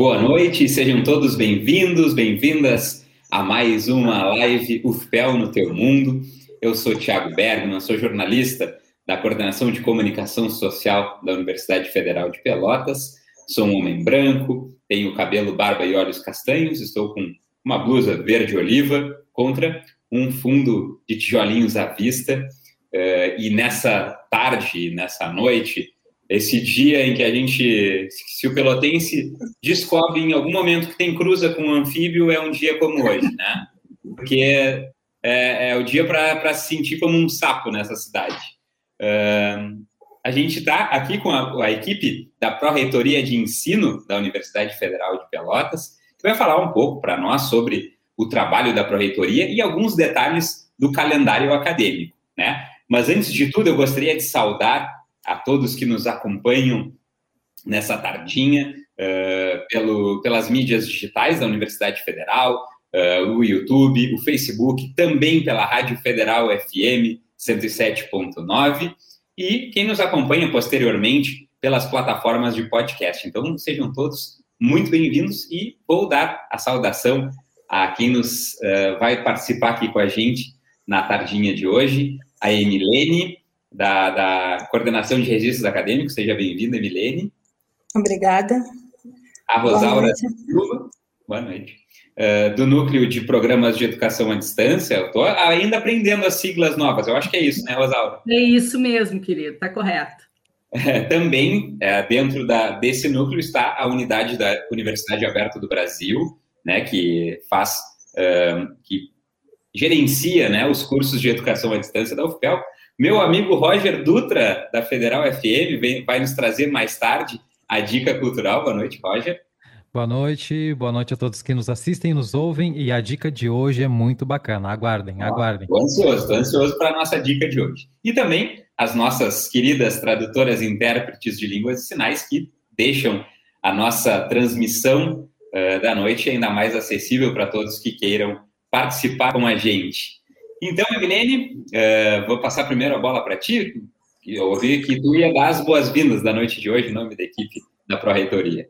Boa noite, sejam todos bem-vindos, bem-vindas a mais uma live UFPEL no Teu Mundo. Eu sou Tiago Bergman, sou jornalista da Coordenação de Comunicação Social da Universidade Federal de Pelotas. Sou um homem branco, tenho cabelo, barba e olhos castanhos, estou com uma blusa verde-oliva contra um fundo de tijolinhos à vista. Uh, e nessa tarde, nessa noite, esse dia em que a gente, se o pelotense descobre em algum momento que tem cruza com um anfíbio, é um dia como hoje, né? Porque é, é, é o dia para se sentir como um sapo nessa cidade. Uh, a gente está aqui com a, a equipe da Pró-Reitoria de Ensino da Universidade Federal de Pelotas, que vai falar um pouco para nós sobre o trabalho da Pró-Reitoria e alguns detalhes do calendário acadêmico, né? Mas antes de tudo, eu gostaria de saudar a todos que nos acompanham nessa tardinha uh, pelo, pelas mídias digitais da Universidade Federal, uh, o YouTube, o Facebook, também pela Rádio Federal FM 107.9 e quem nos acompanha posteriormente pelas plataformas de podcast. Então, sejam todos muito bem-vindos e vou dar a saudação a quem nos uh, vai participar aqui com a gente na tardinha de hoje, a Emilene, da, da Coordenação de Registros Acadêmicos. Seja bem-vinda, Emilene. Obrigada. A Rosaura Silva. Boa noite. Uh, do Núcleo de Programas de Educação à Distância. Eu estou ainda aprendendo as siglas novas. Eu acho que é isso, né, Rosaura? É isso mesmo, querido. Está correto. É, também, é, dentro da, desse núcleo, está a unidade da Universidade Aberta do Brasil, né, que faz, uh, que gerencia né, os cursos de educação à distância da UFPEL. Meu amigo Roger Dutra, da Federal FM, vem, vai nos trazer mais tarde a dica cultural. Boa noite, Roger. Boa noite, boa noite a todos que nos assistem nos ouvem. E a dica de hoje é muito bacana. Aguardem, ah, aguardem. Estou ansioso, estou ansioso para a nossa dica de hoje. E também as nossas queridas tradutoras e intérpretes de línguas e sinais que deixam a nossa transmissão uh, da noite ainda mais acessível para todos que queiram participar com a gente. Então, Emilene, uh, vou passar primeiro a bola para ti. Eu ouvi que tu ia dar as boas-vindas da noite de hoje em nome da equipe da Pró-Reitoria.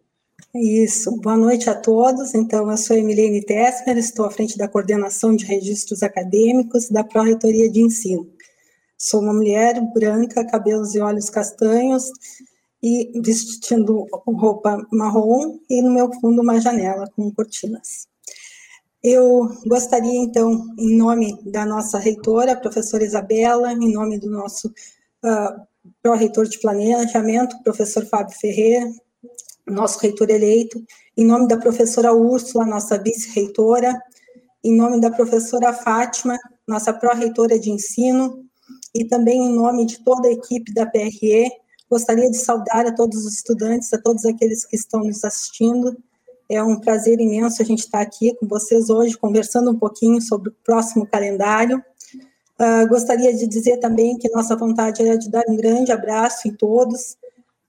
Isso, boa noite a todos. Então, eu sou Emilene Tessmer, estou à frente da coordenação de registros acadêmicos da Pró-Reitoria de Ensino. Sou uma mulher branca, cabelos e olhos castanhos, e vestindo roupa marrom, e no meu fundo uma janela com cortinas. Eu gostaria, então, em nome da nossa reitora, professora Isabela, em nome do nosso uh, pró-reitor de planejamento, professor Fábio Ferreira, nosso reitor eleito, em nome da professora Úrsula, nossa vice-reitora, em nome da professora Fátima, nossa pró-reitora de ensino, e também em nome de toda a equipe da PRE, gostaria de saudar a todos os estudantes, a todos aqueles que estão nos assistindo, é um prazer imenso a gente estar aqui com vocês hoje, conversando um pouquinho sobre o próximo calendário. Uh, gostaria de dizer também que nossa vontade era de dar um grande abraço em todos,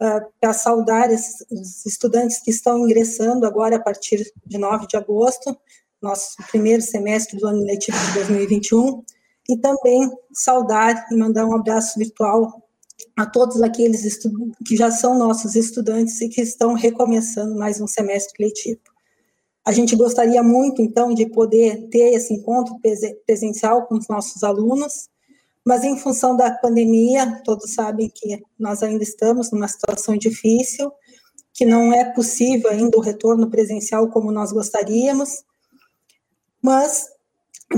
uh, para saudar esses, os estudantes que estão ingressando agora a partir de 9 de agosto, nosso primeiro semestre do ano letivo de 2021, e também saudar e mandar um abraço virtual a todos aqueles que já são nossos estudantes e que estão recomeçando mais um semestre letivo. A gente gostaria muito, então, de poder ter esse encontro presencial com os nossos alunos, mas em função da pandemia, todos sabem que nós ainda estamos numa situação difícil, que não é possível ainda o retorno presencial como nós gostaríamos, mas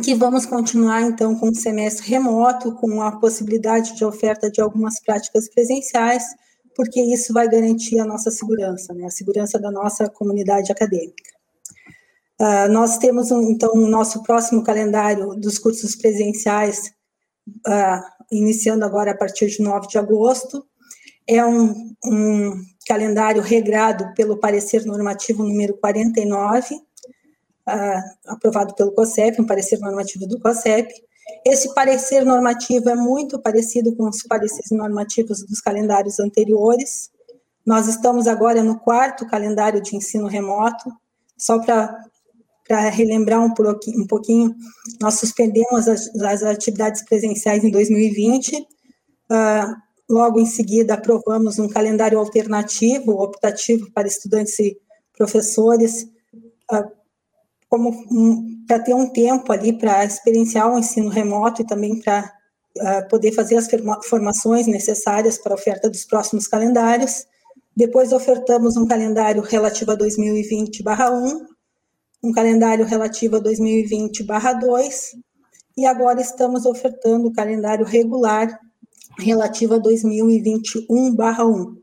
que vamos continuar, então, com o semestre remoto, com a possibilidade de oferta de algumas práticas presenciais, porque isso vai garantir a nossa segurança, né, a segurança da nossa comunidade acadêmica. Uh, nós temos, um, então, o nosso próximo calendário dos cursos presenciais, uh, iniciando agora a partir de 9 de agosto, é um, um calendário regrado pelo parecer normativo número 49, uh, aprovado pelo COSEP, um parecer normativo do COSEP. Esse parecer normativo é muito parecido com os pareceres normativos dos calendários anteriores. Nós estamos agora no quarto calendário de ensino remoto, só para relembrar um um pouquinho, nós suspendemos as, as atividades presenciais em 2020, uh, ah, logo em seguida aprovamos um calendário alternativo, optativo para estudantes se professores, uh, como um, para ter um tempo ali para experienciar o ensino remoto e também para uh, poder fazer as formações necessárias para a oferta dos próximos calendários. Depois ofertamos um calendário relativo a 2020/1, um calendário relativo a 2020/2 e agora estamos ofertando o calendário regular relativo a 2021/1.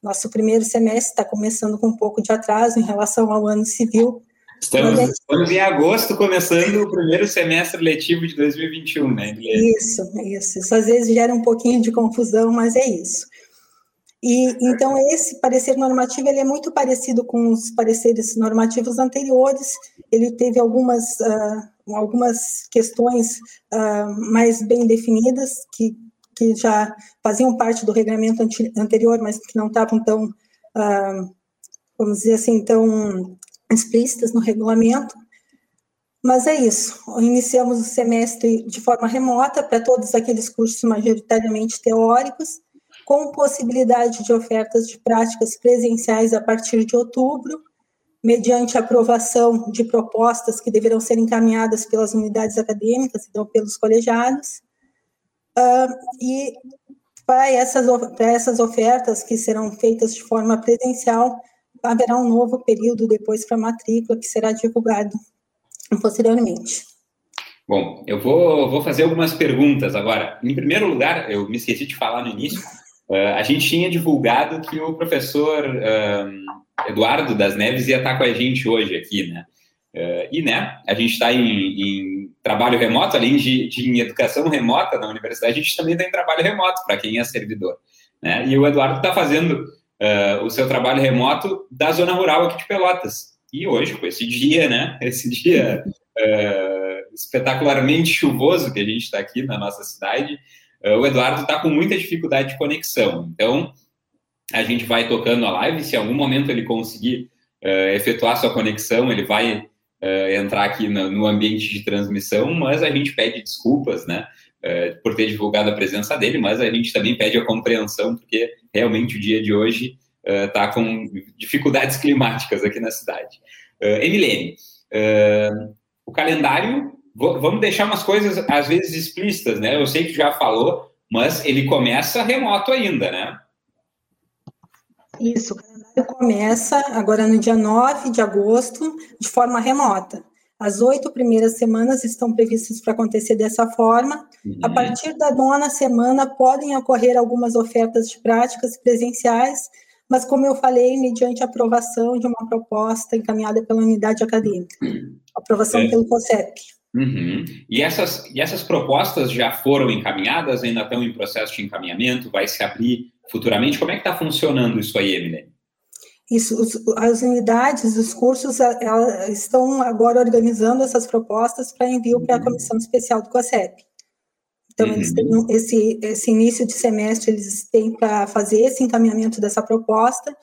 Nosso primeiro semestre está começando com um pouco de atraso em relação ao ano civil. Estamos, é... estamos em agosto, começando o primeiro semestre letivo de 2021, né, Isso, isso. Isso às vezes gera um pouquinho de confusão, mas é isso. E então esse parecer normativo ele é muito parecido com os pareceres normativos anteriores. Ele teve algumas uh, algumas questões uh, mais bem definidas que que já faziam parte do regulamento anterior, mas que não estavam tão, uh, vamos dizer assim, tão explícitas no regulamento. Mas é isso. Iniciamos o semestre de forma remota para todos aqueles cursos majoritariamente teóricos com possibilidade de ofertas de práticas presenciais a partir de outubro, mediante aprovação de propostas que deverão ser encaminhadas pelas unidades acadêmicas, então pelos colegiados. Uh, e para essas, para essas ofertas que serão feitas de forma presencial, haverá um novo período depois para matrícula, que será divulgado posteriormente. Bom, eu vou, vou fazer algumas perguntas agora. Em primeiro lugar, eu me esqueci de falar no início, Uh, a gente tinha divulgado que o professor uh, Eduardo das Neves ia estar com a gente hoje aqui, né? Uh, e, né, a gente está em, em, trabalho remoto, além de, de, em educação remota na universidade, a gente também está em trabalho remoto para quem é servidor, né? E o Eduardo está fazendo o seu trabalho remoto da zona rural aqui de Pelotas. E hoje, com esse dia, né, esse dia espetacularmente chuvoso que a gente está aqui na nossa cidade, eh, o Eduardo está com muita dificuldade de conexão. Então, a gente vai tocando a live. Se em algum momento ele conseguir uh, efetuar sua conexão, ele vai uh, entrar aqui no, no, ambiente de transmissão, mas a gente pede desculpas, né? Uh, por ter divulgado a presença dele, mas a gente também pede a compreensão, porque realmente o dia de hoje está com dificuldades climáticas aqui na cidade. Uh, Emilene, o calendário vamos deixar umas coisas às vezes explícitas, né? Eu sei que já falou, mas ele começa remoto ainda, né? Isso, o calendário começa agora no dia 9 de agosto, de forma remota. As oito primeiras semanas estão previstas para acontecer dessa forma. Uhum. A partir da nona semana podem ocorrer algumas ofertas de práticas presenciais, mas como eu falei, mediante aprovação de uma proposta encaminhada pela unidade acadêmica, aprovação é. pelo COSEP. Uhum. E, essas, e essas propostas já foram encaminhadas, ainda estão em processo de encaminhamento, vai se abrir futuramente? Como é que está funcionando isso aí, Emily? Isso, as unidades, os cursos estão agora organizando essas propostas para envio para a uhum. Comissão Especial do COSEP. Então, uhum. eles têm esse, esse início de semestre, eles têm para fazer esse encaminhamento dessa proposta,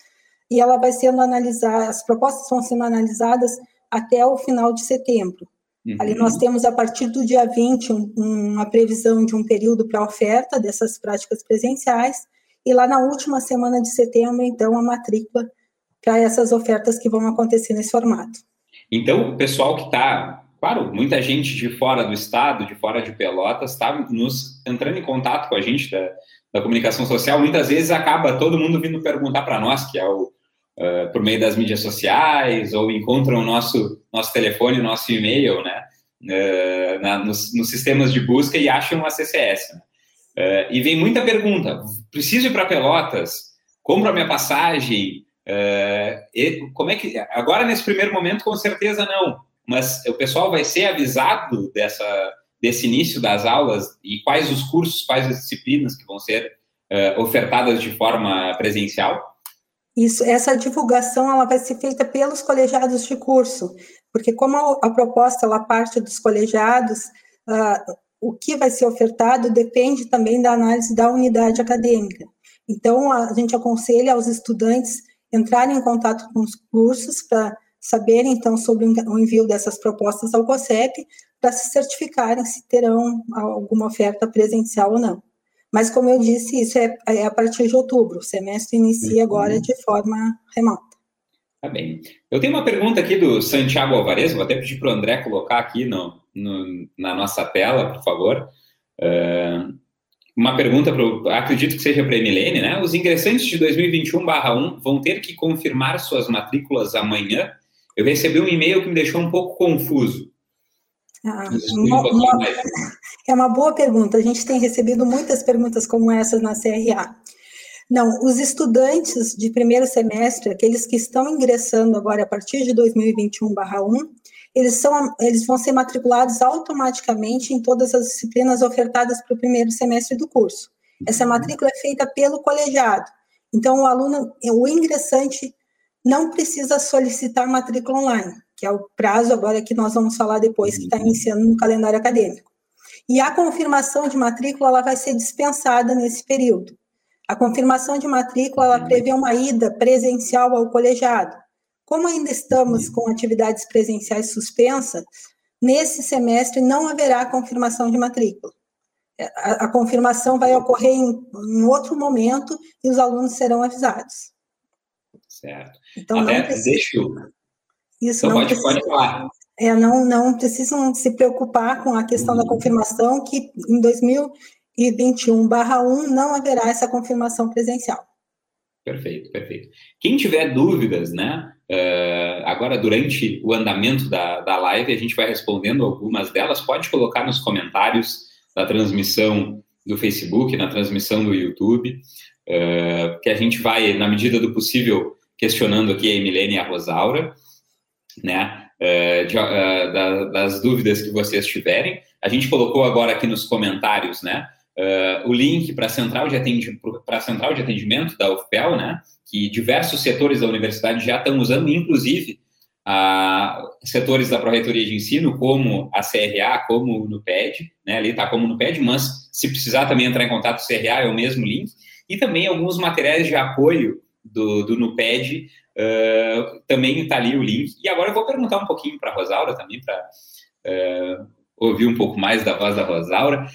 e ela vai sendo analisada, as propostas vão sendo analisadas até o final de setembro. Uhum. Ali nós temos, a partir do dia 20, um, uma previsão de um período para oferta dessas práticas presenciais, e lá na última semana de setembro, então, a matrícula para essas ofertas que vão acontecer nesse formato. Então, o pessoal que está, claro, muita gente de fora do estado, de fora de Pelotas, está nos entrando em contato com a gente da, da comunicação social, muitas vezes acaba todo mundo vindo perguntar para nós, que é o uh, por meio das mídias sociais ou encontram o nosso, nosso telefone, nosso e-mail, né? Uh, na, nos, nos, sistemas de busca e acham a CCS. Né? Uh, e vem muita pergunta: preciso ir para Pelotas? Compro a minha passagem? E, como é que. Agora, nesse primeiro momento, com certeza não. Mas o pessoal vai ser avisado dessa, desse início das aulas e quais os cursos, quais as disciplinas que vão ser ofertadas de forma presencial? Isso, essa divulgação ela vai ser feita pelos colegiados de curso, porque como a, a proposta ela parte dos colegiados, uh, o que vai ser ofertado depende também da análise da unidade acadêmica. Então, a gente aconselha aos estudantes entrarem em contato com os cursos para saberem, então, sobre o envio dessas propostas ao COSEP, para se certificarem se terão alguma oferta presencial ou não. Mas, como eu disse, isso é, é a partir de outubro. O semestre inicia uhum. agora de forma remota. Tá bem. Eu tenho uma pergunta aqui do Santiago Alvarez, vou até pedir para o André colocar aqui no, no, na nossa tela, por favor. Uh, uma pergunta, pro, acredito que seja para a Emilene, né? Os ingressantes de 2021-1 vão ter que confirmar suas matrículas amanhã? Eu recebi um e-mail que me deixou um pouco confuso. Ah, uma, uma, é uma boa pergunta. A gente tem recebido muitas perguntas como essas na CRA. Não, os estudantes de primeiro semestre, aqueles que estão ingressando agora a partir de 2021/1, eles, são, eles vão ser matriculados automaticamente em todas as disciplinas ofertadas para o primeiro semestre do curso. Essa matrícula é feita pelo colegiado. Então, o aluno, o ingressante, não precisa solicitar matrícula online, que é o prazo agora que nós vamos falar depois, que está iniciando no calendário acadêmico. E a confirmação de matrícula ela vai ser dispensada nesse período. A confirmação de matrícula ela prevê uma ida presencial ao colegiado. Como ainda estamos com atividades presenciais suspensas, nesse semestre não haverá confirmação de matrícula. A, a confirmação vai ocorrer em, em, outro momento e os alunos serão avisados. Certo. Então, Até, não precisa, deixa eu... Isso então, não pode, precisa, pode falar. É, não, não precisam se preocupar com a questão da uhum. confirmação, que em 2000 e 21/1 não haverá essa confirmação presencial. Perfeito, perfeito. Quem tiver dúvidas, né? Uh, agora, durante o andamento da, da live, a gente vai respondendo algumas delas. Pode colocar nos comentários da transmissão do Facebook, na transmissão do YouTube, uh, que a gente vai, na medida do possível, questionando aqui a Emilene e a Rosaura, né? Uh, de, da, das dúvidas que vocês tiverem. A gente colocou agora aqui nos comentários, né? Uh, o link para a central, de central de atendimento da UFPEL, né, que diversos setores da universidade já estão usando, inclusive uh, setores da Pró-Reitoria de Ensino, como a CRA, como o NUPED, né, ali está como o NUPED, mas se precisar também entrar em contato com o CRA, é o mesmo link, e também alguns materiais de apoio do, do NUPED, uh, também está ali o link. E agora eu vou perguntar um pouquinho para a Rosaura também, para uh, ouvir um pouco mais da voz da Rosaura.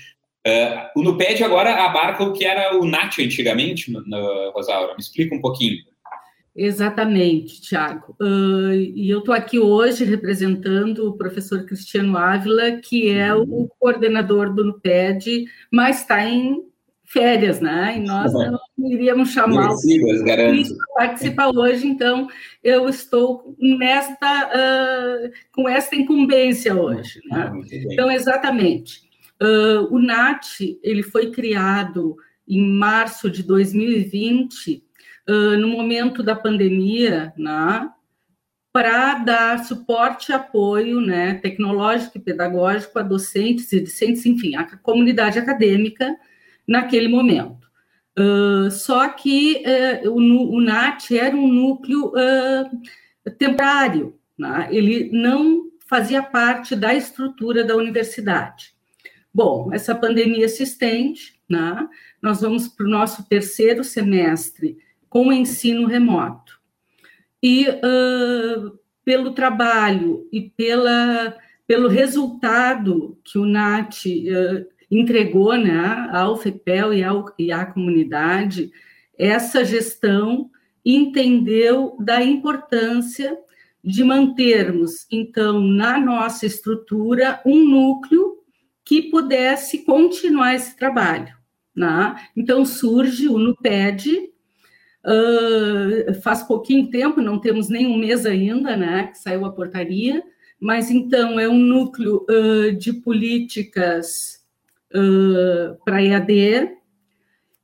Uh, o NUPED agora abarca o que era o NAT antigamente, no, no, Rosaura. Me explica um pouquinho. Exatamente, Tiago. Uh, e eu estou aqui hoje representando o professor Cristiano Ávila, que é o coordenador do NUPED, mas está em férias, né? E nós não iríamos chamá-lo para participar hoje, então eu estou nesta, uh, com esta incumbência hoje. Né? Então, exatamente. Uh, o NAT ele foi criado em março de 2020, uh, no momento da pandemia, né, para dar suporte e apoio né, tecnológico e pedagógico a docentes e discentes, enfim, a comunidade acadêmica naquele momento. Uh, só que uh, o, o, NAT era um núcleo uh, temporário, né? ele não fazia parte da estrutura da universidade. Bom, essa pandemia se estende, né? nós vamos para o nosso terceiro semestre com ensino remoto. E uh, pelo trabalho e pela, pelo resultado que o NAT uh, entregou né, ao FEPEL e, ao, e à comunidade, essa gestão entendeu da importância de mantermos, então, na nossa estrutura, um núcleo que pudesse continuar esse trabalho. Né? Então surge o NUPED, uh, faz pouquinho tempo, não temos nem um mês ainda, né, que saiu a portaria, mas então é um núcleo uh, de políticas uh, para EAD,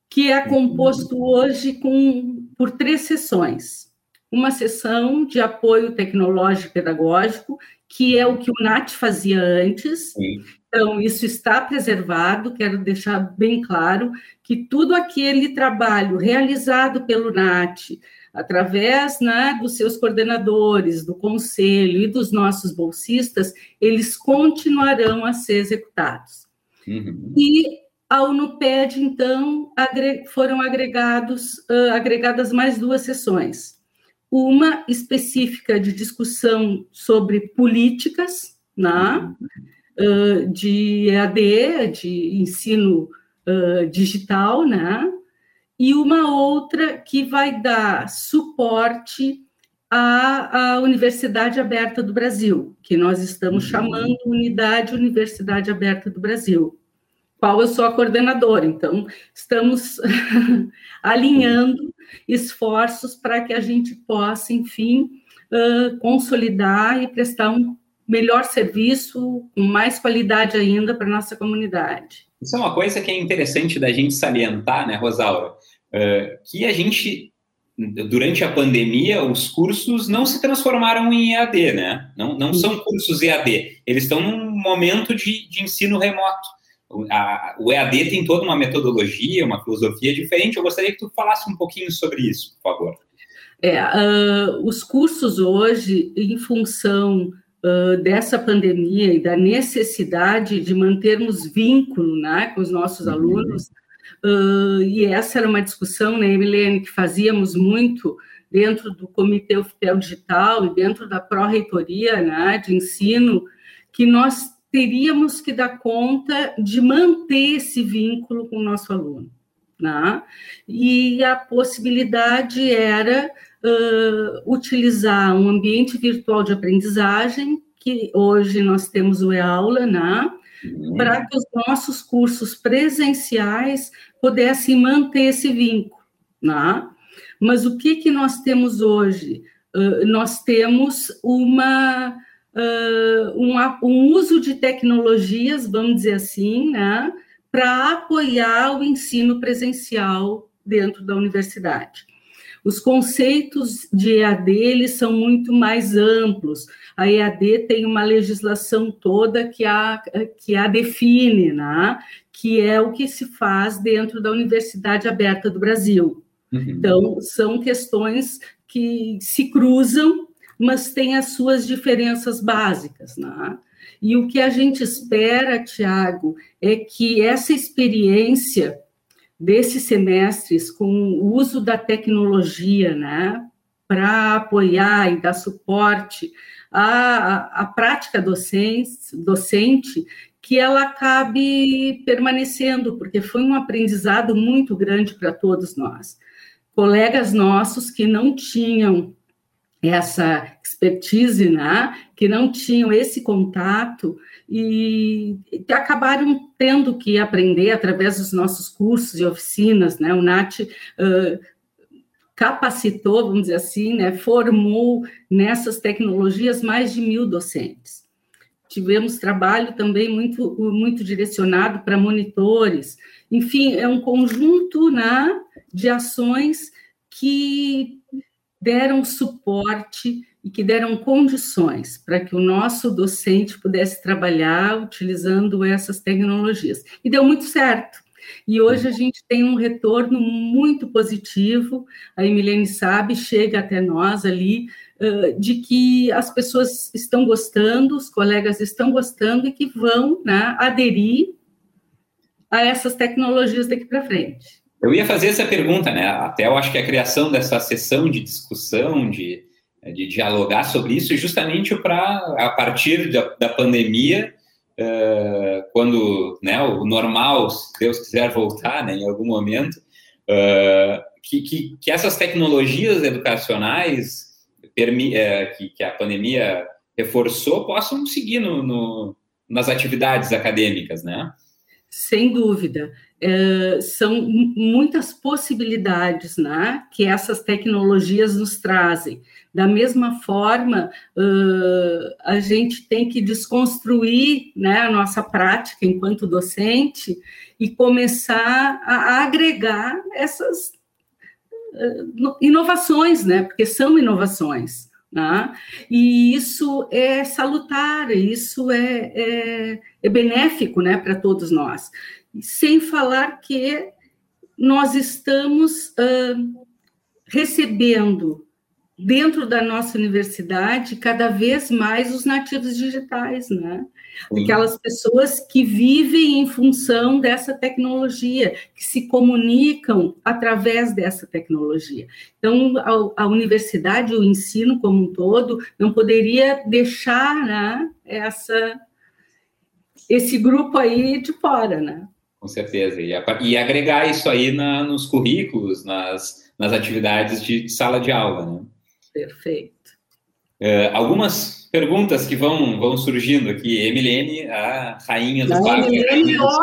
que é composto hoje com, por três sessões. Uma sessão de apoio tecnológico pedagógico, que é o que o NAT fazia antes, Sim. Então, isso está preservado, quero deixar bem claro que tudo aquele trabalho realizado pelo NAT, através né, dos seus coordenadores, do conselho e dos nossos bolsistas, eles continuarão a ser executados. Uhum. E ao NUPED, então, agre foram agregados, uh, agregadas mais duas sessões. Uma específica de discussão sobre políticas, né? Uhum de EAD, de ensino uh, digital, né? E uma outra que vai dar suporte a, a Universidade Aberta do Brasil, que nós estamos uhum. chamando Unidade Universidade Aberta do Brasil, qual eu sou a coordenadora. Então, estamos alinhando esforços para que a gente possa, enfim, uh, consolidar e prestar um melhor serviço, com mais qualidade ainda para a nossa comunidade. Isso é uma coisa que é interessante da gente salientar, né, Rosaura? Uh, que a gente, durante a pandemia, os cursos não se transformaram em EAD, né? Não, não são cursos EAD, eles estão num momento de, de ensino remoto. A, o EAD tem toda uma metodologia, uma filosofia diferente. Eu gostaria que tu falasse um pouquinho sobre isso, por favor. É, uh, os cursos hoje, em função uh, dessa pandemia e da necessidade de mantermos vínculo né, com os nossos uhum. alunos, uh, e essa era uma discussão, né, Emilene, que fazíamos muito dentro do Comitê Oficial Digital e dentro da pró-reitoria né, de ensino, que nós teríamos que dar conta de manter esse vínculo com o nosso aluno. Né? E a possibilidade era uh, utilizar um ambiente virtual de aprendizagem, que hoje nós temos o e-aula, né? Uhum. para que os nossos cursos presenciais pudessem manter esse vínculo. Né? Mas o que, que nós temos hoje? Uh, nós temos uma, uh, um, um, uso de tecnologias, vamos dizer assim, né, para apoiar o ensino presencial dentro da universidade. Os conceitos de EAD eles são muito mais amplos. A EAD tem uma legislação toda que a, que a define, né? que é o que se faz dentro da Universidade Aberta do Brasil. Uhum. Então, são questões que se cruzam, mas têm as suas diferenças básicas. Né? E o que a gente espera, Tiago, é que essa experiência desses semestres com o uso da tecnologia, né, para apoiar e dar suporte à, à prática docente, docente, que ela acabe permanecendo, porque foi um aprendizado muito grande para todos nós. Colegas nossos que não tinham essa expertise, né, que não tinham esse contato, e acabaram tendo que aprender através dos nossos cursos e oficinas, né? O NAT uh, capacitou, vamos dizer assim, né? Formou nessas tecnologias mais de mil docentes. Tivemos trabalho também muito, muito direcionado para monitores. Enfim, é um conjunto né, de ações que deram suporte e que deram condições para que o nosso docente pudesse trabalhar utilizando essas tecnologias. E deu muito certo. E hoje a gente tem um retorno muito positivo, a Emilene sabe, chega até nós ali, de que as pessoas estão gostando, os colegas estão gostando e que vão né, aderir a essas tecnologias daqui para frente. Eu ia fazer essa pergunta, né? Até eu acho que a criação dessa sessão de discussão, de, de dialogar sobre isso, justamente para, a partir da, da pandemia, uh, quando né, o normal, se Deus quiser voltar né, em algum momento, uh, que, que, que, essas tecnologias educacionais permi, uh, que, que, a pandemia reforçou possam seguir no, no, nas atividades acadêmicas, né? Sem dúvida. Uh, são muitas possibilidades né, que essas tecnologias nos trazem. Da mesma forma, uh, a gente tem que desconstruir né, a nossa prática enquanto docente e começar a agregar essas uh, inovações, né, porque são inovações. Né? E isso é salutar, isso é, é, é benéfico né, para todos nós. Sem falar que nós estamos uh, recebendo dentro da nossa universidade cada vez mais os nativos digitais, né? Aquelas pessoas que vivem em função dessa tecnologia, que se comunicam através dessa tecnologia. Então, a, a universidade, o ensino como um todo, não poderia deixar né, essa, esse grupo aí de fora, né? Com certeza. E, e agregar isso aí na, nos currículos, nas, nas atividades de sala de aula, né? Perfeito. Uh, algumas perguntas que vão, vão surgindo aqui. Emilene, a rainha do parque. Emilene, ó,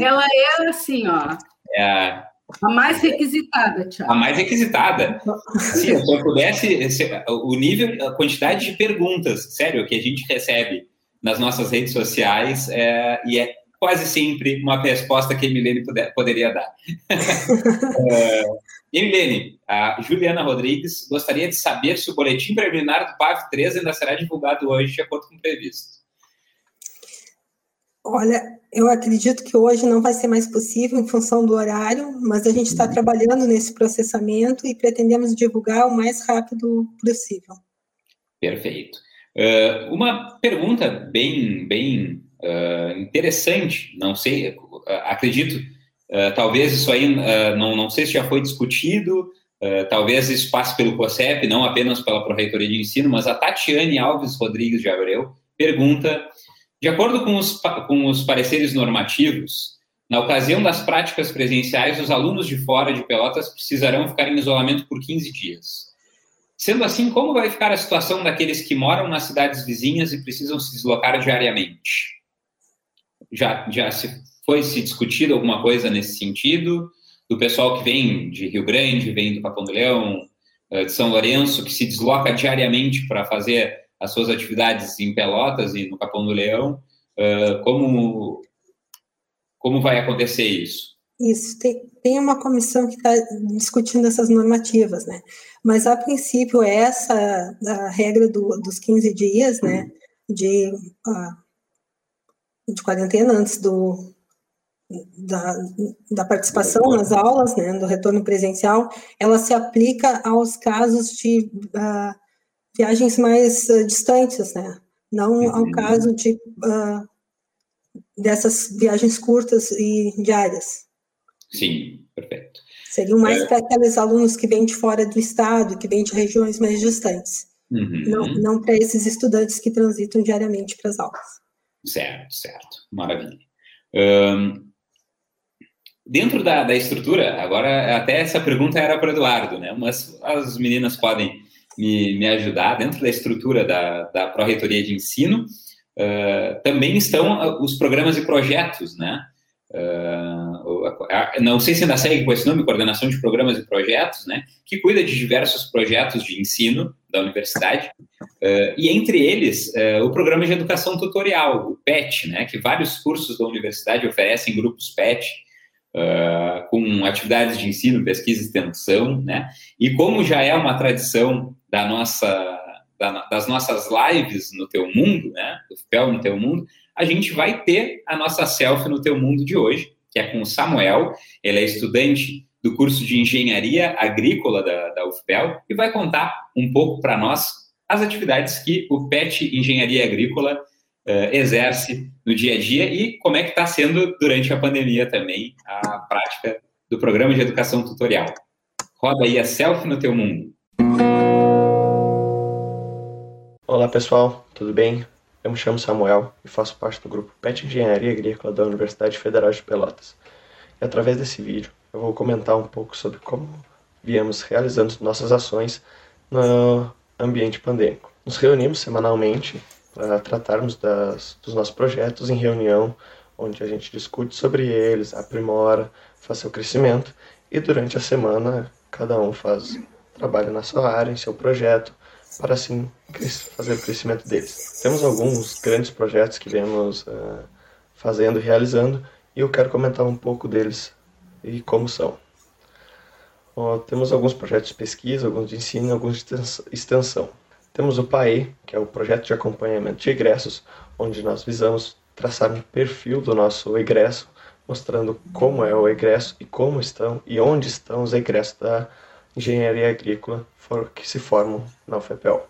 ela é assim, ó. É a, a mais requisitada, Tiago. A mais requisitada. se eu pudesse, se, o nível, a quantidade de perguntas, sério, que a gente recebe nas nossas redes sociais, é, e é quase sempre uma resposta que a Emilene puder, poderia dar. é, Emilene, a Juliana Rodrigues gostaria de saber se o boletim preliminar do PAV 3 ainda será divulgado hoje, de acordo com o previsto. Olha, eu acredito que hoje não vai ser mais possível em função do horário, mas a gente está trabalhando nesse processamento e pretendemos divulgar o mais rápido possível. Perfeito. Uh, uma pergunta bem, bem uh, interessante, não sei, acredito, uh, talvez isso aí, não, não sei se já foi discutido, talvez isso passe pelo COSEP, não apenas pela Proreitoria de Ensino, mas a Tatiane Alves Rodrigues de Abreu pergunta, de acordo com os, com os pareceres normativos, na ocasião das práticas presenciais, os alunos de fora de Pelotas precisarão ficar em isolamento por 15 dias. Sendo assim, como vai ficar a situação daqueles que moram nas cidades vizinhas e precisam se deslocar diariamente? já, já se foi se discutido alguma coisa nesse sentido? Do pessoal que vem de Rio Grande, vem do Capão do Leão, eh, de São Lourenço, que se desloca diariamente para fazer as suas atividades em Pelotas e no Capão do Leão, eh, como, como vai acontecer isso? Isso, tem, tem uma comissão que está discutindo essas normativas, né? Mas, a princípio, essa a regra do, dos 15 dias, né, de uh, de quarentena antes do, da, da participação nas aulas, né, do retorno presencial, ela se aplica aos casos de uh, viagens mais uh, distantes, né, não ao caso de uh, dessas viagens curtas e diárias. Sim, perfeito. Seriam mais é. para aqueles alunos que vêm de fora do estado, que vêm de regiões mais distantes. Uhum. Não, não para esses estudantes que transitam diariamente para as aulas. Certo, certo. Maravilha. Um, dentro da, da, estrutura, agora até essa pergunta era para o Eduardo, né? Mas as meninas podem me, me ajudar. Dentro da estrutura da, da Pró-Reitoria de Ensino, uh, também estão os programas e projetos, né? Uh, não sei se ainda segue com esse nome, Coordenação de Programas e Projetos, né, que cuida de diversos projetos de ensino da universidade, uh, e entre eles o Programa de Educação Tutorial, o PET, né, que vários cursos da universidade oferecem grupos PET, com atividades de ensino, pesquisa e extensão, né, e como já é uma tradição da nossa, da, das nossas lives no Teu Mundo, né, do FPEL no Teu Mundo, a gente vai ter a nossa selfie no Teu Mundo de hoje, que é com o Samuel. Ele é estudante do curso de Engenharia Agrícola da, da UFPEL e vai contar um pouco para nós as atividades que o PET Engenharia Agrícola uh, exerce no dia a dia e como é que está sendo durante a pandemia também a prática do programa de educação tutorial. Roda aí a selfie no teu mundo. Olá pessoal, tudo bem? Eu me chamo Samuel e faço parte do grupo PET Engenharia Agrícola da Universidade Federal de Pelotas. E através desse vídeo eu vou comentar um pouco sobre como viemos realizando nossas ações no ambiente pandêmico. Nos reunimos semanalmente para tratarmos das, dos nossos projetos em reunião, onde a gente discute sobre eles, aprimora, faz seu crescimento e durante a semana cada um faz trabalho na sua área, em seu projeto, para assim fazer o crescimento deles. Temos alguns grandes projetos que vemos uh, fazendo e realizando e eu quero comentar um pouco deles e como são. Uh, temos alguns projetos de pesquisa, alguns de ensino, alguns de extensão. Temos o PAE, que é o projeto de acompanhamento de egressos, onde nós visamos traçar um perfil do nosso egresso, mostrando como é o egresso e como estão e onde estão os egressos da engenharia agrícola que se formam na UFPEL.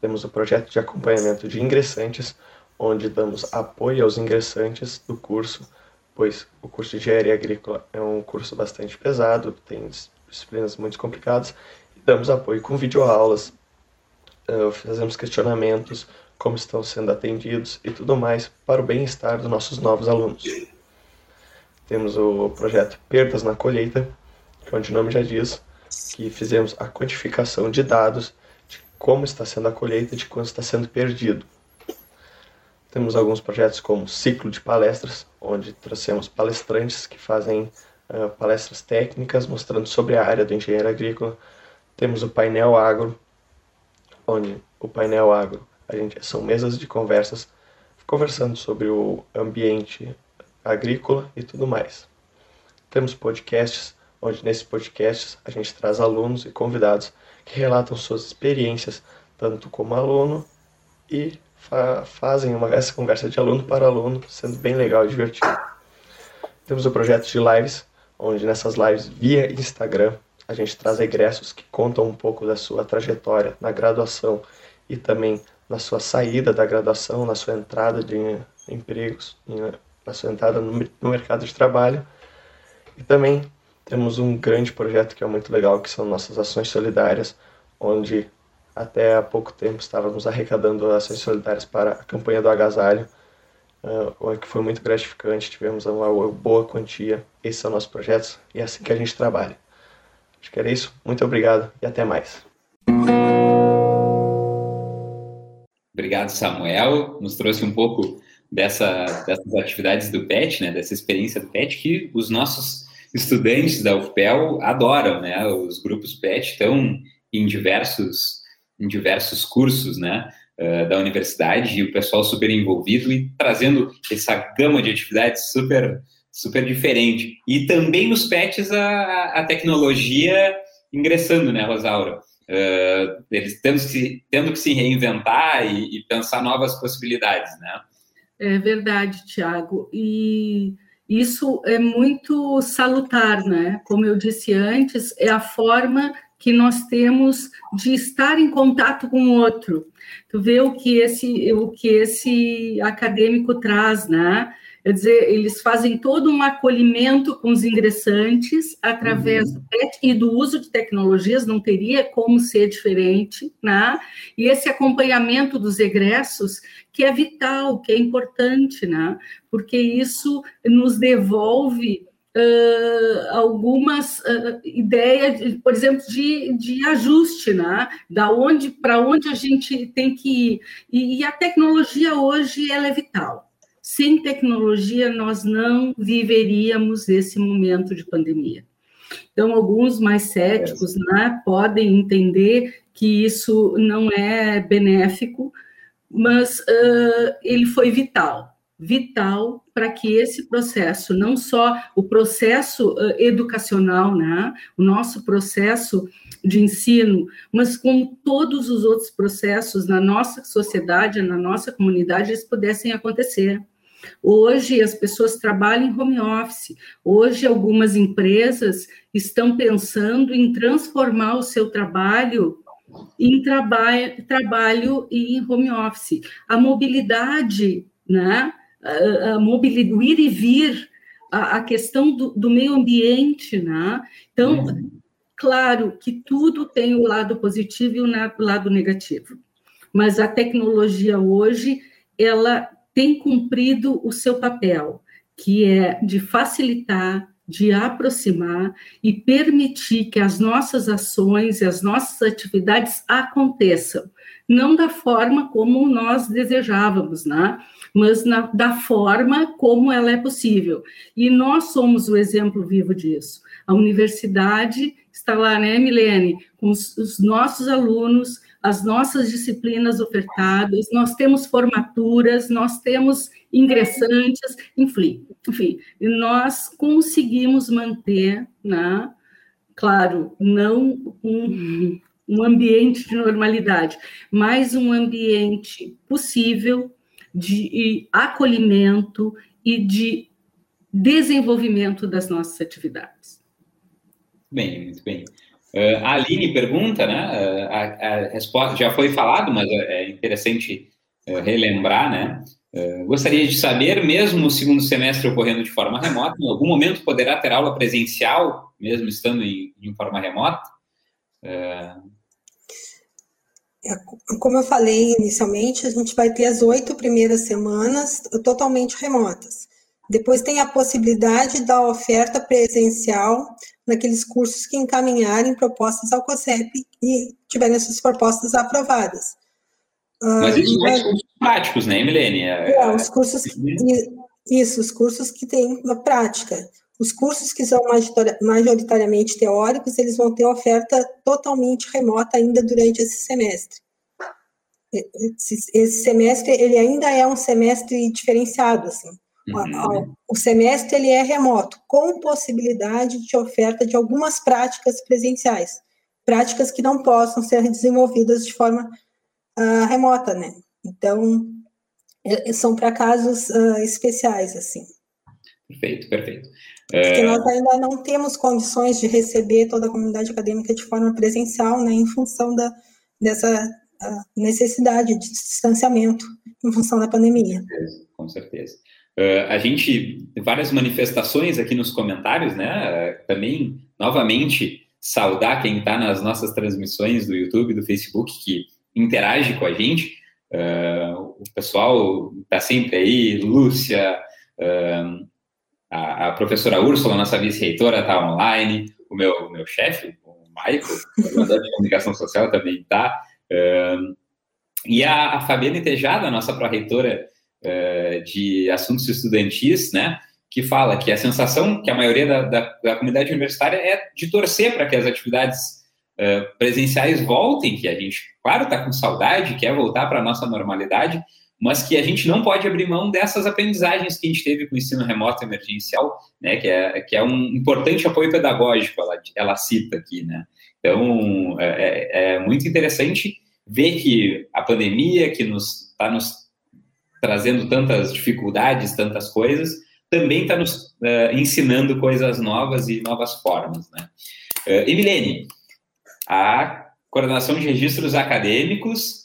Temos o projeto de acompanhamento de ingressantes, onde damos apoio aos ingressantes do curso, pois o curso de engenharia agrícola é um curso bastante pesado, tem disciplinas muito complicadas, e damos apoio com videoaulas, uh, fazemos questionamentos, como estão sendo atendidos e tudo mais para o bem-estar dos nossos novos alunos. Temos o projeto Perdas na Colheita, que onde o nome já diz, que fizemos a quantificação de dados de como está sendo a colheita de quanto está sendo perdido. Temos alguns projetos como Ciclo de Palestras, onde trouxemos palestrantes que fazem uh, palestras técnicas mostrando sobre a área do engenheiro agrícola. Temos o Painel Agro, onde o Painel Agro a gente, são mesas de conversas conversando sobre o ambiente agrícola e tudo mais. Temos podcasts, onde nesses podcasts a gente traz alunos e convidados que relatam suas experiências, tanto como aluno, e fa fazem uma, essa conversa de aluno para aluno, sendo bem legal e divertido. Temos o projeto de lives, onde nessas lives via Instagram a gente traz egressos que contam um pouco da sua trajetória na graduação e também na sua saída da graduação, na sua entrada de empregos, na sua entrada no, mercado de trabalho. E também temos um grande projeto que é muito legal, que são nossas ações solidárias, onde até há pouco tempo estávamos arrecadando ações solidárias para a campanha do agasalho, uh, que foi muito gratificante, tivemos uma boa quantia. Esses são nossos projetos e é assim que a gente trabalha. Acho que era isso. Muito obrigado e até mais. Obrigado, Samuel. Nos trouxe um pouco dessa, dessas atividades do PET, né, dessa experiência do PET, que os nossos estudantes da UFPEL adoram, né? Os grupos PET estão em diversos, em diversos cursos, né? Uh, da universidade e o pessoal super envolvido e trazendo essa gama de atividades super super diferente. E também nos PETs a, a tecnologia ingressando, né, Rosaura? Uh, eles tendo que, tendo que se reinventar e, e pensar novas possibilidades, né? É verdade, Tiago. E isso é muito salutar, né? Como eu disse antes, é a forma que nós temos de estar em contato com o outro. Tu vê o que esse, o que esse acadêmico traz, né? Quer dizer, eles fazem todo um acolhimento com os ingressantes através uhum. e do uso de tecnologias, não teria como ser diferente, né? E esse acompanhamento dos egressos, que é vital, que é importante, né? Porque isso nos devolve Uh, algumas uh, ideias, de, por exemplo, de, de ajuste, né? Da onde para onde a gente tem que ir. E, e, a tecnologia hoje ela é vital. Sem tecnologia, nós não viveríamos esse momento de pandemia. Então, alguns mais céticos né, podem entender que isso não é benéfico, mas uh, ele foi vital vital para que esse processo, não só o processo uh, educacional, né, o nosso processo de ensino, mas com todos os outros processos na nossa sociedade, na nossa comunidade, eles pudessem acontecer. Hoje as pessoas trabalham em home office. Hoje algumas empresas estão pensando em transformar o seu trabalho em trabalho, trabalho em home office. A mobilidade, né? A, a mobilidade, o ir e vir, a, a questão do, do, meio ambiente, né? Então, uhum. claro que tudo tem o lado positivo e o lado negativo. Mas a tecnologia hoje, ela tem cumprido o seu papel, que é de facilitar, de aproximar e permitir que as nossas ações e as nossas atividades aconteçam, não da forma como nós desejávamos, né? mas na, da forma como ela é possível. E nós somos o exemplo vivo disso. A universidade está lá, né, Milene, com os, os nossos alunos, as nossas disciplinas ofertadas, nós temos formaturas, nós temos ingressantes, enfim, enfim, nós conseguimos manter, né, claro, não um, um ambiente de normalidade, mas um ambiente possível de acolhimento e de desenvolvimento das nossas atividades. Bem, muito bem. Uh, a Aline pergunta, né? Uh, a, a, resposta já foi falado, mas é, é interessante uh, relembrar, né? gostaria de saber, mesmo o segundo semestre ocorrendo de forma remota, em algum momento poderá ter aula presencial, mesmo estando em, em forma remota? É, como eu falei inicialmente, a gente vai ter as oito primeiras semanas totalmente remotas. Depois tem a possibilidade da oferta presencial naqueles cursos que encaminharem propostas ao COSEP e tiverem essas propostas aprovadas. Mas isso uh, é cursos práticos, né, Milene? É, é, os cursos, isso, os cursos que têm uma prática. Os cursos que são majoritariamente teóricos, eles vão ter oferta totalmente remota ainda durante esse semestre. Esse, semestre, ele ainda é um semestre diferenciado, assim. Uhum. O semestre, ele é remoto, com possibilidade de oferta de algumas práticas presenciais. Práticas que não possam ser desenvolvidas de forma uh, remota, né? Então, é, são para casos uh, especiais, assim. Perfeito, perfeito. Porque é... nós ainda não temos condições de receber toda a comunidade acadêmica de forma presencial, né, em função da, dessa uh, necessidade de distanciamento, em função da pandemia. Com certeza. Com certeza. Uh, a gente, várias manifestações aqui nos comentários, né, uh, também, novamente, saudar quem está nas nossas transmissões do YouTube, do Facebook, que interage com a gente. Uh, o pessoal está sempre aí, Lúcia, a, a, professora Úrsula, nossa vice-reitora, está online, o meu, meu chefe, o Michael, de comunicação social, também está. E a, a Fabiana Tejada, nossa pró-reitora de assuntos estudantis, né, que fala que a sensação que a maioria da, da, da comunidade universitária é de torcer para que as atividades uh, presenciais voltem, que a gente, claro, está com saudade, quer voltar para a nossa normalidade, mas que a gente não pode abrir mão dessas aprendizagens que a gente teve com o ensino remoto emergencial, né, que é, que é um importante apoio pedagógico, ela, ela cita aqui, né. Então, é, é, é muito interessante ver que a pandemia, que nos está nos trazendo tantas dificuldades, tantas coisas, também está nos uh, ensinando coisas novas e novas formas, né. Uh, Emilene, a coordenação de registros acadêmicos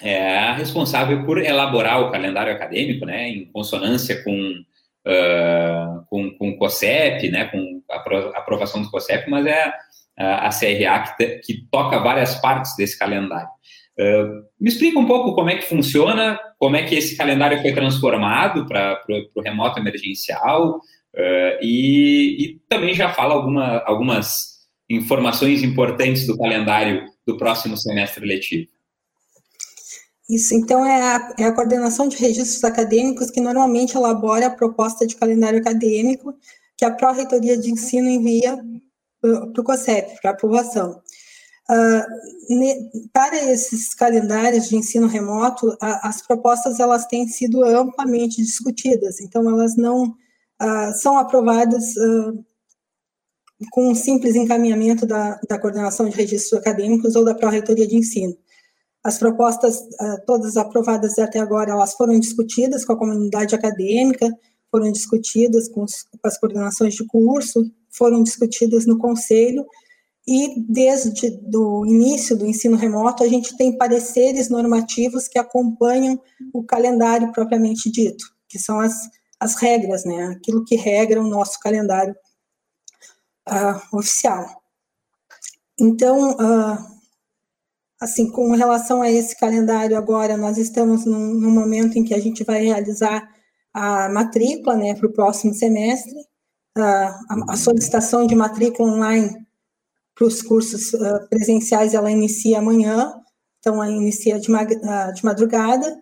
é a responsável por elaborar o calendário acadêmico, né, em consonância com, uh, com, com o COSEP, né, com a aprovação do COSEP, mas é a, a CRA que, que, toca várias partes desse calendário. Uh, me explica um pouco como é que funciona, como é que esse calendário foi transformado para o remoto emergencial uh, e, e, também já fala alguma, algumas informações importantes do calendário do próximo semestre letivo? Isso, então é a, é a coordenação de registros acadêmicos que normalmente elabora a proposta de calendário acadêmico que a Pró-Reitoria de Ensino envia para o COSEP, para aprovação. Ne, para esses calendários de ensino remoto, as propostas elas têm sido amplamente discutidas, então elas não uh, são aprovadas uh, com um simples encaminhamento da, da coordenação de registros acadêmicos ou da pró-reitoria de ensino. As propostas, todas aprovadas até agora, elas foram discutidas com a comunidade acadêmica, foram discutidas com, com as coordenações de curso, foram discutidas no conselho, e desde o início do ensino remoto, a gente tem pareceres normativos que acompanham o calendário propriamente dito, que são as, as regras, né, aquilo que regra o nosso calendário uh, oficial. Então, uh, assim, com relação a esse calendário agora, nós estamos num, num momento em que a gente vai realizar a matrícula, né, para o próximo semestre, uh, a, a, solicitação de matrícula online para os cursos presenciais, ela inicia amanhã, então ela inicia de, de madrugada,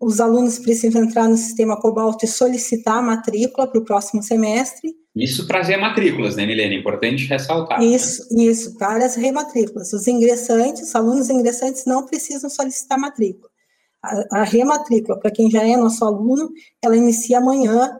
os alunos precisam entrar no sistema Cobalt e solicitar a matrícula para o próximo semestre. Isso para as rematrículas, né, Milene? Importante ressaltar. Isso, né? isso, para as rematrículas. Os ingressantes, os alunos ingressantes não precisam solicitar matrícula. A, a rematrícula, para quem já é nosso aluno, ela inicia amanhã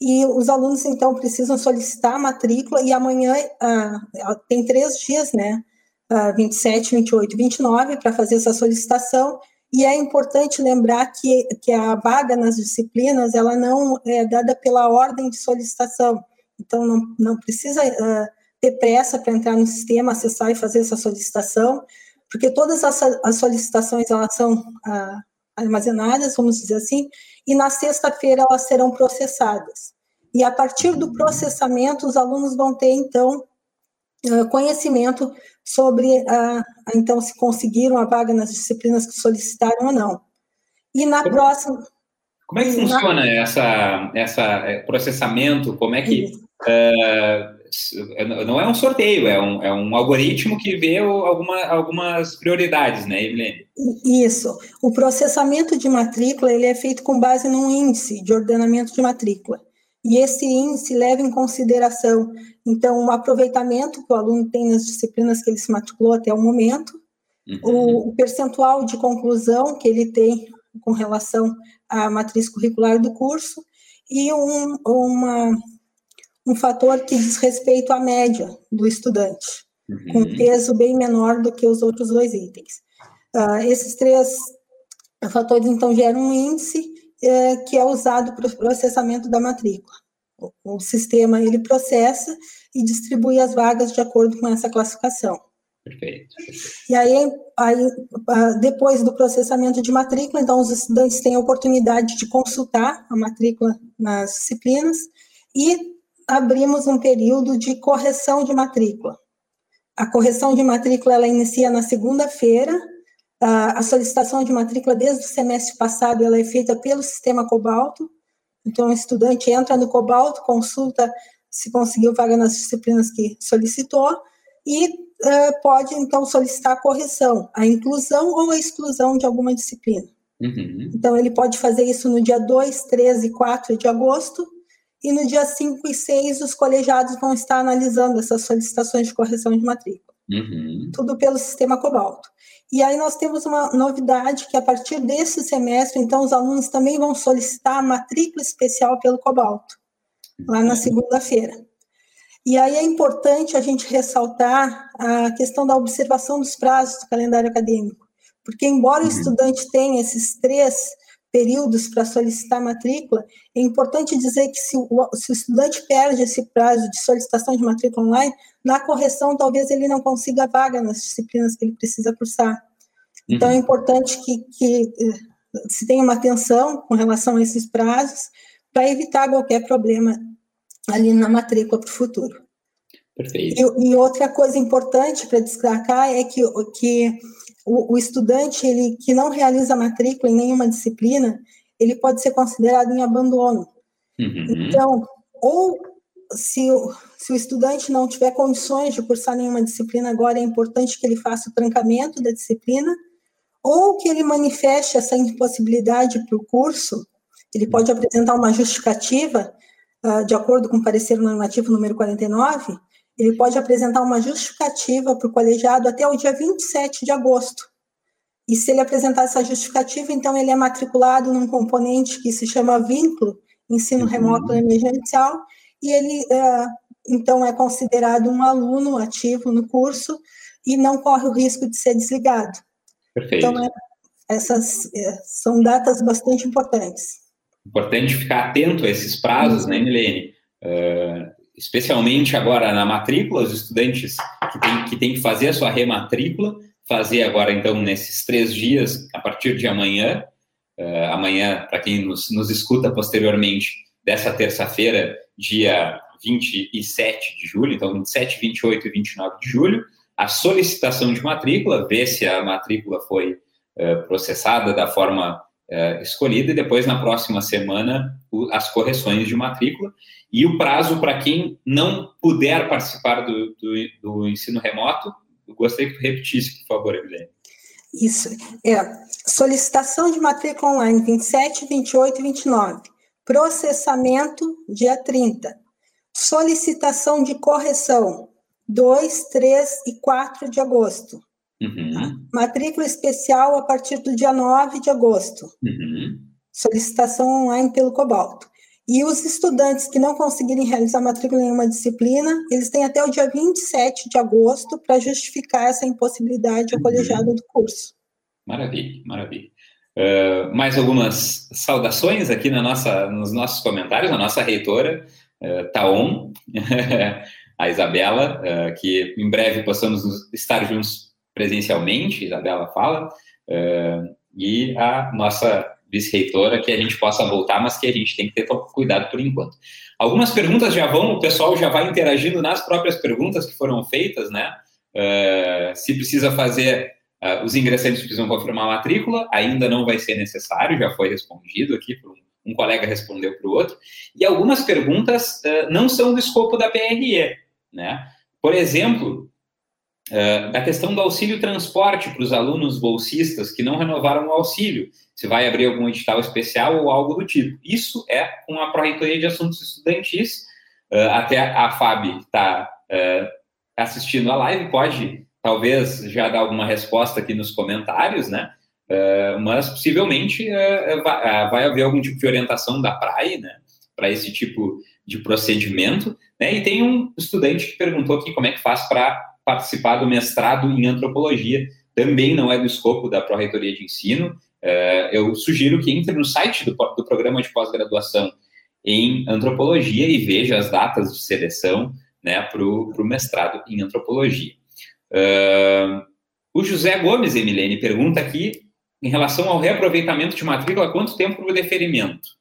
e os alunos, então, precisam solicitar a matrícula e amanhã ah, tem três dias, né? Ah, 27, 28 e 29 para fazer essa solicitação e é importante lembrar que, que a vaga nas disciplinas, ela não é dada pela ordem de solicitação, então não, não precisa uh, ter pressa para entrar no sistema, acessar e fazer essa solicitação, porque todas as, as solicitações, elas são uh, armazenadas, vamos dizer assim, e na sexta-feira elas serão processadas. E a partir do processamento, os alunos vão ter, então, conhecimento sobre, a, então, se conseguiram a vaga nas disciplinas que solicitaram ou não. E na como, próxima... Como é que funciona na, essa, essa é, processamento? Como é que... Uh, não é um sorteio, é um, é um algoritmo que vê alguma, algumas prioridades, né, Evelyn? Isso. O processamento de matrícula ele é feito com base num índice de ordenamento de matrícula. E esse índice leva em consideração, então, o aproveitamento que o aluno tem nas disciplinas que ele se matriculou até o momento, uhum. o, o percentual de conclusão que ele tem com relação à matriz curricular do curso e um, uma, um fator que diz respeito à média do estudante, uhum. com peso bem menor do que os outros dois itens. Uh, esses três fatores, então, geram um índice uh, que é usado para o processamento da matrícula. O, o sistema, ele processa e distribui as vagas de acordo com essa classificação. Perfeito. E aí, aí, ah, depois do processamento de matrícula, então os estudantes têm a oportunidade de consultar a matrícula nas disciplinas e abrimos um período de correção de matrícula. A correção de matrícula ela inicia na segunda-feira. A solicitação de matrícula desde o semestre passado ela é feita pelo sistema Cobalto. Então, o estudante entra no Cobalto, consulta se conseguiu vaga nas disciplinas que solicitou e uh, pode, então, solicitar a correção, a inclusão ou a exclusão de alguma disciplina. Uhum. Então, ele pode fazer isso no dia 2, 3 e 4 de agosto, e no dia 5 e 6 os colegiados vão estar analisando essas solicitações de correção de matrícula. Uhum. Tudo pelo sistema Cobalto. E aí nós temos uma novidade que a partir desse semestre, então, os alunos também vão solicitar a matrícula especial pelo Cobalto, lá na uhum. segunda-feira. E aí é importante a gente ressaltar a questão da observação dos prazos do calendário acadêmico, porque embora uhum. o estudante tenha esses três períodos para solicitar matrícula, é importante dizer que se o, se o, estudante perde esse prazo de solicitação de matrícula online, na correção talvez ele não consiga vaga nas disciplinas que ele precisa cursar. Então é uhum. importante que, que eh, se tenha uma atenção com relação a esses prazos para evitar qualquer problema ali na matrícula para o futuro. Perfeito. E, e, outra coisa importante para destacar é que, que o, o, estudante ele, que não realiza matrícula em nenhuma disciplina, ele pode ser considerado em abandono. Uhum. Então, ou se o, se o estudante não tiver condições de cursar nenhuma disciplina agora, é importante que ele faça o trancamento da disciplina, ou que ele manifeste essa impossibilidade para o curso, ele pode apresentar uma justificativa uh, de acordo com o parecer normativo número 49, ele pode apresentar uma justificativa para o colegiado até o dia 27 de agosto. E se ele apresentar essa justificativa, então ele é matriculado num componente que se chama vínculo, ensino uhum. remoto emergencial, e ele, uh, então, é considerado um aluno ativo no curso e não corre o risco de ser desligado. Perfeito. Então, é, essas é, são datas bastante importantes. Importante ficar atento a esses prazos, né, Milene? Uh, especialmente agora na matrícula, os estudantes que têm que, tem que fazer a sua rematrícula, fazer agora, então, nesses três dias, a partir de amanhã, uh, amanhã, para quem nos, nos escuta posteriormente, dessa terça-feira, dia 27 de julho, então 27, 28 e 29 de julho, a solicitação de matrícula, ver se a matrícula foi uh, processada da forma é, escolhida e depois na próxima semana as correções de matrícula e o prazo para quem não puder participar do, do, do ensino remoto. Eu gostaria que tu repetisse, por favor, Evelyn. Isso. É, solicitação de matrícula online 27, 28 e 29. Processamento dia 30. Solicitação de correção 2, 3 e 4 de agosto. Uhum. Matrícula especial a partir do dia 9 de agosto. Uhum. Solicitação online pelo Cobalto. E os estudantes que não conseguirem realizar matrícula em uma disciplina, eles têm até o dia 27 de agosto para justificar essa impossibilidade ao colegiado do curso. Maravilha, maravilha. Uh, mais algumas saudações aqui na nossa, nos nossos comentários, a nossa reitora, uh, Taon, a Isabela, uh, que em breve possamos estar juntos presencialmente, Isabela fala, uh, e a nossa vice-reitora, que a gente possa voltar, mas que a gente tem que ter cuidado por enquanto. Algumas perguntas já vão, o pessoal já vai interagindo nas próprias perguntas que foram feitas, né? Uh, se precisa fazer, uh, os ingressantes precisam confirmar a matrícula, ainda não vai ser necessário, já foi respondido aqui por um, um colega respondeu para o outro. E algumas perguntas uh, não são do escopo da PRE, né? Por exemplo, da questão do auxílio transporte para os alunos bolsistas que não renovaram o auxílio, se vai abrir algum edital especial ou algo do tipo. Isso é com a Pró-Reitoria de Assuntos Estudantis, uh, até a FAB está uh, assistindo a live, pode talvez já dar alguma resposta aqui nos comentários, né? Mas possivelmente vai, haver algum tipo de orientação da praia, né? Para esse tipo de procedimento. Né? E tem um estudante que perguntou aqui como é que faz para participar do mestrado em antropologia. Também não é do escopo da Pró-Reitoria de Ensino. Uh, eu sugiro que entre no site do, do programa de pós-graduação em antropologia e veja as datas de seleção né, para o mestrado em antropologia. Uh, o José Gomes, Emilene, pergunta aqui em relação ao reaproveitamento de matrícula, quanto tempo para o deferimento?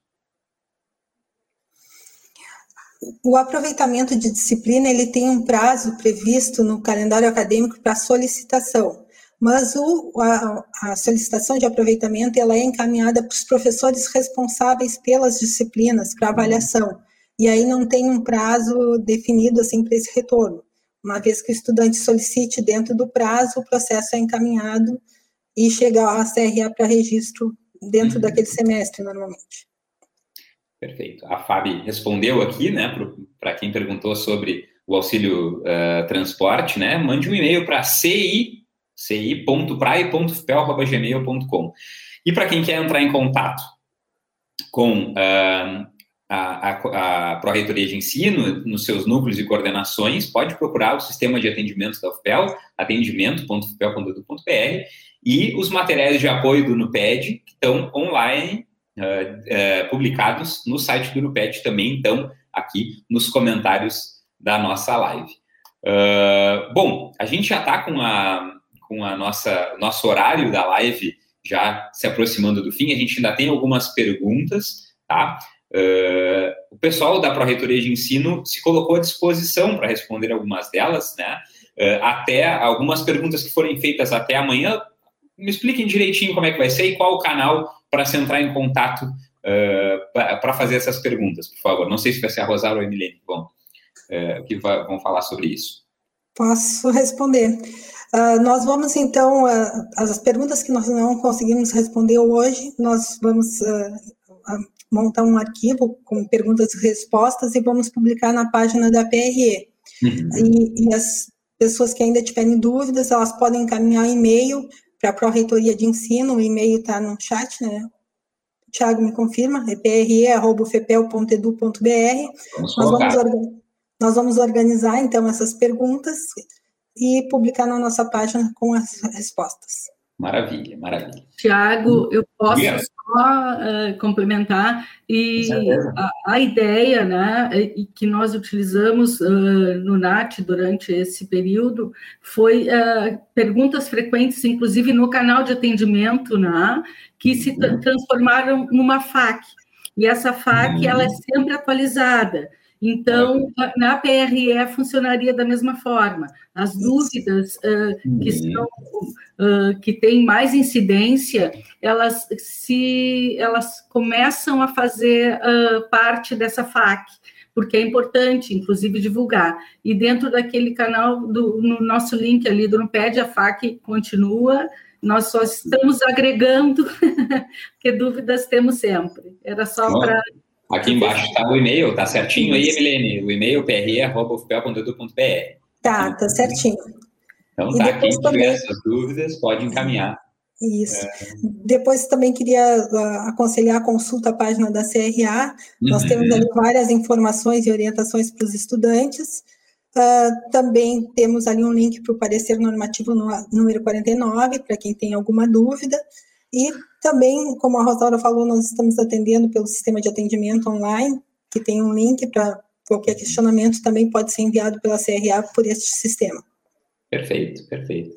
O aproveitamento de disciplina ele tem um prazo previsto no calendário acadêmico para solicitação, mas o, a, a, solicitação de aproveitamento ela é encaminhada para os professores responsáveis pelas disciplinas para avaliação, e aí não tem um prazo definido assim para esse retorno. Uma vez que o estudante solicite dentro do prazo, o processo é encaminhado e chega à CRA para registro dentro uhum. daquele semestre, normalmente. Perfeito. A Fábio respondeu aqui, né, para quem perguntou sobre o auxílio uh, transporte, né, mande um e-mail para ci, ci.praia.fpel.gmail.com. E para quem quer entrar em contato com uh, a, a, a Pró-Reitoria de Ensino, nos seus núcleos e coordenações, pode procurar o sistema de atendimento da UFPEL, atendimento.ufpel.edu.br, e os materiais de apoio do NUPED, que estão online, uh, publicados no site do NUPED também, então, aqui nos comentários da nossa live. Uh, bom, a gente já está com a, com a nossa nosso horário da live já se aproximando do fim, a gente ainda tem algumas perguntas, tá? Uh, o pessoal da Pró-Reitoria de Ensino se colocou à disposição para responder algumas delas, né? Uh, até algumas perguntas que forem feitas até amanhã. Me expliquem direitinho como é que vai ser e qual o canal para se entrar em contato uh, para fazer essas perguntas, por favor. Não sei se vai ser a Rosário ou a Emilene que vão, que vão falar sobre isso. Posso responder. Uh, nós vamos então, uh, as perguntas que nós não conseguimos responder hoje, nós vamos uh, montar um arquivo com perguntas e respostas e vamos publicar na página da PRE. Uhum. E, e, as pessoas que ainda tiverem dúvidas, elas podem encaminhar e-mail para a Pró-Reitoria de Ensino, o e-mail está no chat, né? Tiago me confirma, é pre.fepel.edu.br. Nós vamos, nós vamos organizar, então, essas perguntas e publicar na nossa página com as respostas. Maravilha, maravilha. Tiago, eu posso yes. Só uh, complementar e a, a, ideia, né, e que nós utilizamos uh, no NAT durante esse período foi uh, perguntas frequentes, inclusive no canal de atendimento, né, que se uhum. transformaram numa FAQ. E essa FAQ uhum. ela é sempre atualizada. Então, na PRE funcionaria da mesma forma. As dúvidas uh, que são uh, que têm mais incidência, elas se elas começam a fazer uh, parte dessa FAQ, porque é importante, inclusive, divulgar. E dentro daquele canal, do, no nosso link ali do NUPED, a FAQ continua, nós só estamos agregando, porque dúvidas temos sempre. Era só para Aqui embaixo está o e-mail, tá certinho aí, Emilene? O e-mail pre.ufpel.edu.br. Tá, tá certinho. Então tá, quem tiver também... essas dúvidas pode encaminhar. Isso. É... Depois também queria uh, aconselhar a consulta à página da CRA. Uhum. Nós temos ali várias informações e orientações para os estudantes. Uh, também temos ali um link para o parecer normativo no, número 49, para quem tem alguma dúvida. E também, como a Rosaura falou, nós estamos atendendo pelo sistema de atendimento online, que tem um link para qualquer questionamento, também pode ser enviado pela CRA por este sistema. Perfeito, perfeito.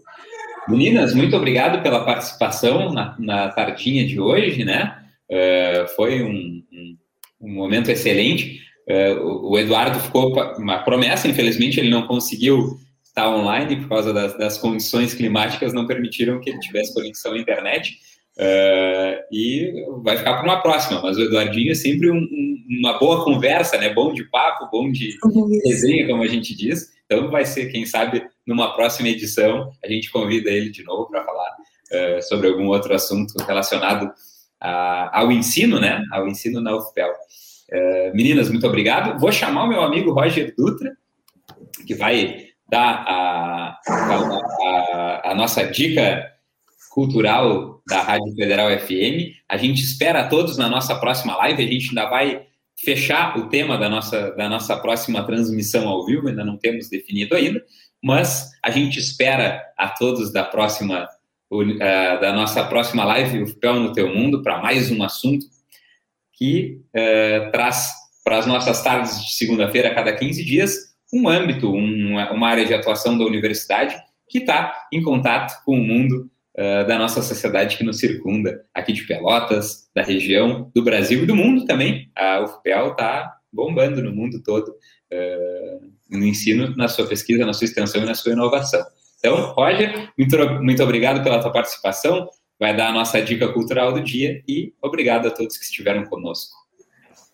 Meninas, muito obrigado pela participação na, na tardinha de hoje, né? Uh, foi um, um, um, momento excelente. Uh, o, o Eduardo ficou uma promessa, infelizmente ele não conseguiu estar online por causa das, das condições climáticas, não permitiram que ele tivesse conexão à internet Uh, e vai ficar para uma próxima, mas o Eduardinho é sempre um, um, uma boa conversa, né? Bom de papo, bom de resenha, como a gente diz. Então vai ser, quem sabe, numa próxima edição, a gente convida ele de novo para falar uh, sobre algum outro assunto relacionado a, ao ensino, né? Ao ensino na UFPEL. Uh, meninas, muito obrigado. Vou chamar o meu amigo Roger Dutra, que vai dar a, a, a nossa dica cultural da Rádio Federal FM. A gente espera a todos na nossa próxima live. A gente ainda vai fechar o tema da nossa, da nossa próxima transmissão ao vivo, ainda não temos definido ainda, mas a gente espera a todos da próxima da nossa próxima live, o Pel no Teu Mundo, para mais um assunto que uh, traz para as nossas tardes de segunda-feira, a cada 15 dias, um âmbito, um, uma área de atuação da universidade que está em contato com o mundo uh, da nossa sociedade que nos circunda, aqui de Pelotas, da região, do Brasil e do mundo também. A UFPEL está bombando no mundo todo uh, no ensino, na sua pesquisa, na sua extensão e na sua inovação. Então, Roger, muito, muito obrigado pela tua participação. Vai dar a nossa dica cultural do dia e obrigado a todos que estiveram conosco.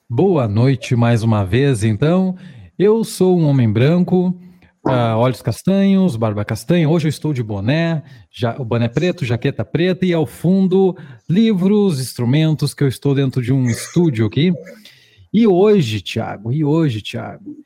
Boa noite mais uma vez, então. Eu sou um homem branco, uh, olhos castanhos, barba castanha. Hoje eu estou de boné, já, o boné preto, jaqueta preta e ao fundo livros, instrumentos, que eu estou dentro de um estúdio aqui. E hoje, Tiago, e hoje, Tiago,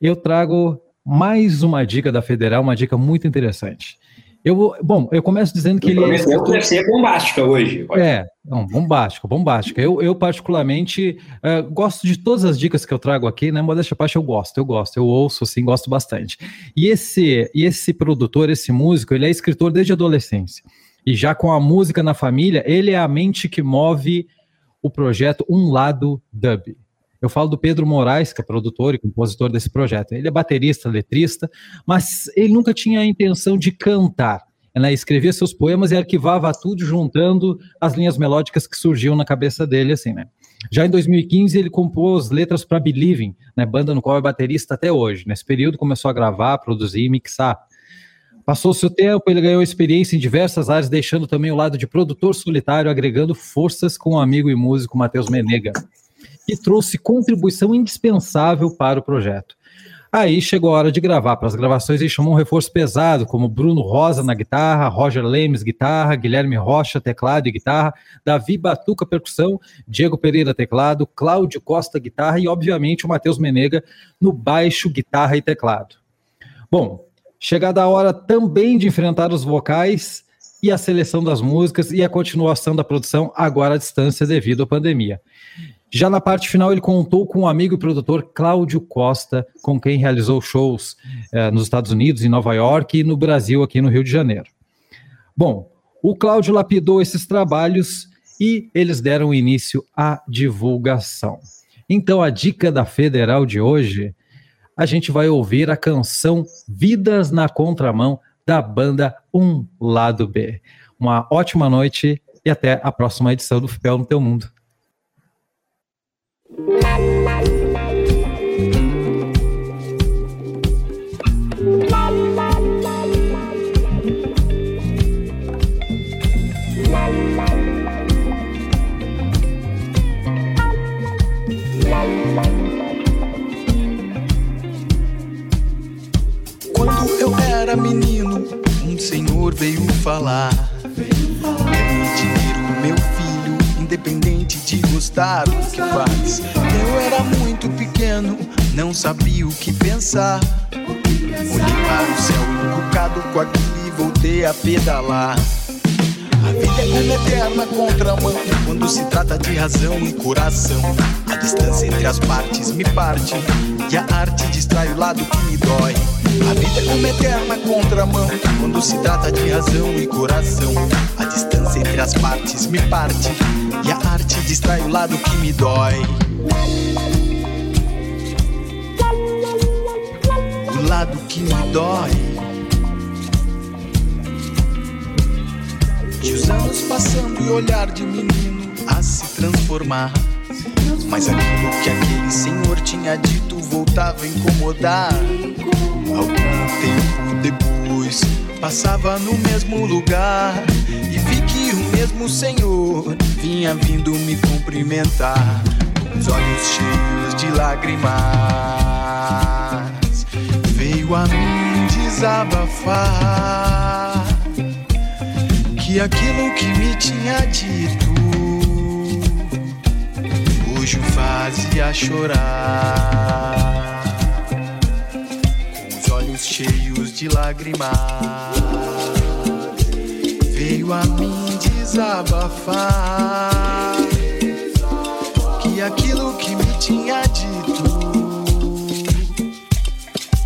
eu trago mais uma dica da Federal, uma dica muito interessante. Eu, bom, eu começo dizendo que ele é. Deve ser bombástica hoje. Pode. É, não, bombástica, bombástica. Eu, eu particularmente, uh, gosto de todas as dicas que eu trago aqui, né? Modéstia parte eu gosto, eu gosto, eu ouço, assim, gosto bastante. E esse, e esse produtor, esse músico, ele é escritor desde a adolescência. E já com a música na família, ele é a mente que move o projeto Um Lado Dub. Eu falo do Pedro Moraes, que é produtor e compositor desse projeto. Ele é baterista, letrista, mas ele nunca tinha a intenção de cantar. Né? Escrevia seus poemas e arquivava tudo juntando as linhas melódicas que surgiam na cabeça dele, assim, né? Já em 2015 ele compôs letras para Believing, né, banda no qual é baterista até hoje. Nesse período começou a gravar, produzir e mixar. Passou seu tempo, ele ganhou experiência em diversas áreas, deixando também o lado de produtor solitário, agregando forças com o amigo e músico Matheus Menega que trouxe contribuição indispensável para o projeto. Aí chegou a hora de gravar. Para as gravações, ele chamou um reforço pesado, como Bruno Rosa na guitarra, Roger Lemes guitarra, Guilherme Rocha teclado e guitarra, Davi Batuca percussão, Diego Pereira teclado, Cláudio Costa guitarra e, obviamente, o Matheus Menega no baixo, guitarra e teclado. Bom, chegada a hora também de enfrentar os vocais e a seleção das músicas e a continuação da produção agora à distância devido à pandemia. Já na parte final, ele contou com o amigo e produtor Cláudio Costa, com quem realizou shows eh, nos Estados Unidos, em Nova York e no Brasil, aqui no Rio de Janeiro. Bom, o Cláudio lapidou esses trabalhos e eles deram início à divulgação. Então, a dica da Federal de hoje, a gente vai ouvir a canção Vidas na Contramão da banda Um Lado B. Uma ótima noite e até a próxima edição do FIPEL no Teu Mundo. Menino, um senhor veio falar. Veio falar. Dinheiro, meu filho, independente de gostar do que faz. Eu era muito pequeno, não sabia o que pensar. Olhei para o céu encucado com aquilo e voltei a pedalar. A vida é uma eterna contramão quando se trata de razão e coração. A distância entre as partes me parte e a arte distrai o lado que me dói. A vida é uma eterna contramão quando se trata de razão e coração. A distância entre as partes me parte e a arte distrai o lado que me dói. O lado que me dói. E os anos passando e olhar de menino a se transformar. Mas aquilo que aquele senhor tinha dito voltava a incomodar. Algum tempo depois, Passava no mesmo lugar e vi que o mesmo Senhor vinha vindo me cumprimentar, com os olhos cheios de lágrimas. Veio a mim desabafar que aquilo que me tinha dito hoje o fazia chorar cheios de lágrimas. Veio a mim desabafar que aquilo que me tinha dito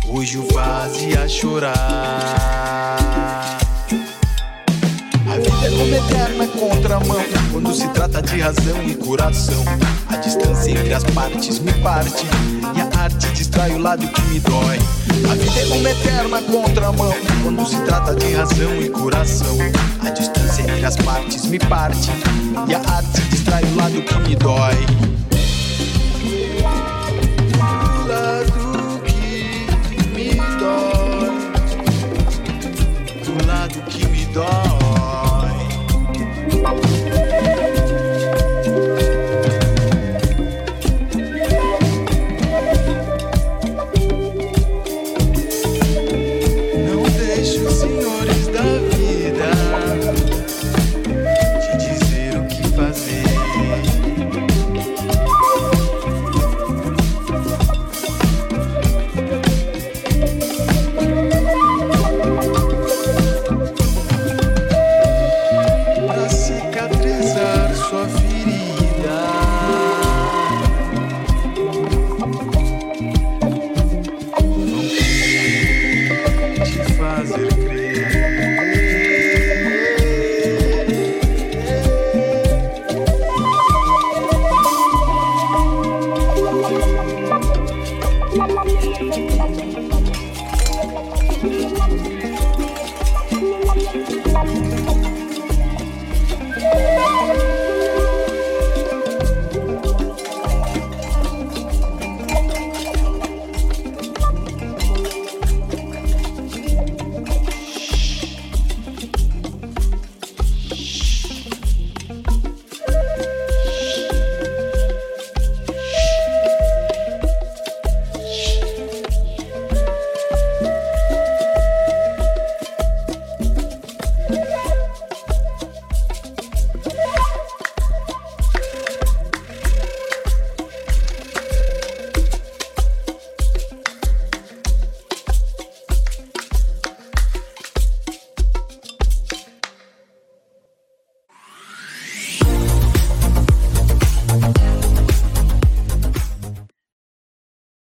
hoje o fazia chorar. Eterna contramão quando se trata de razão e coração. A distância entre as partes me parte e a arte distrai o lado que me dói. A vida é uma eterna contramão quando se trata de razão e coração. A distância entre as partes me parte e a arte distrai o lado que me dói. O lado que me dói. O lado que me dói.